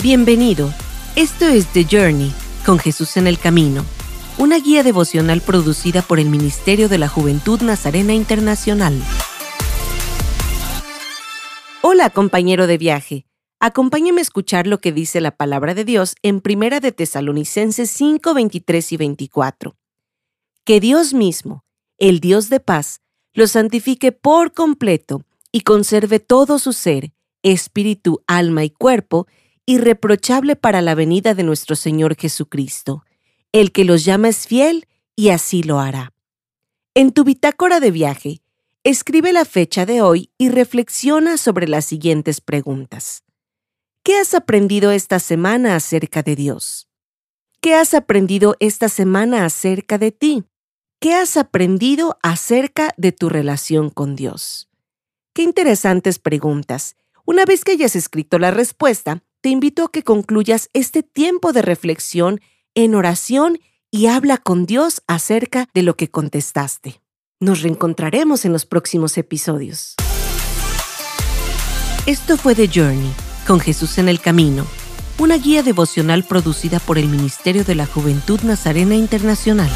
Bienvenido. Esto es The Journey, con Jesús en el Camino, una guía devocional producida por el Ministerio de la Juventud Nazarena Internacional. Hola, compañero de viaje. Acompáñame a escuchar lo que dice la palabra de Dios en Primera de Tesalonicenses 5, 23 y 24. Que Dios mismo, el Dios de paz, lo santifique por completo y conserve todo su ser, espíritu, alma y cuerpo, irreprochable para la venida de nuestro Señor Jesucristo. El que los llama es fiel y así lo hará. En tu bitácora de viaje, escribe la fecha de hoy y reflexiona sobre las siguientes preguntas. ¿Qué has aprendido esta semana acerca de Dios? ¿Qué has aprendido esta semana acerca de ti? ¿Qué has aprendido acerca de tu relación con Dios? Qué interesantes preguntas. Una vez que hayas escrito la respuesta, te invito a que concluyas este tiempo de reflexión en oración y habla con Dios acerca de lo que contestaste. Nos reencontraremos en los próximos episodios. Esto fue The Journey, con Jesús en el Camino, una guía devocional producida por el Ministerio de la Juventud Nazarena Internacional.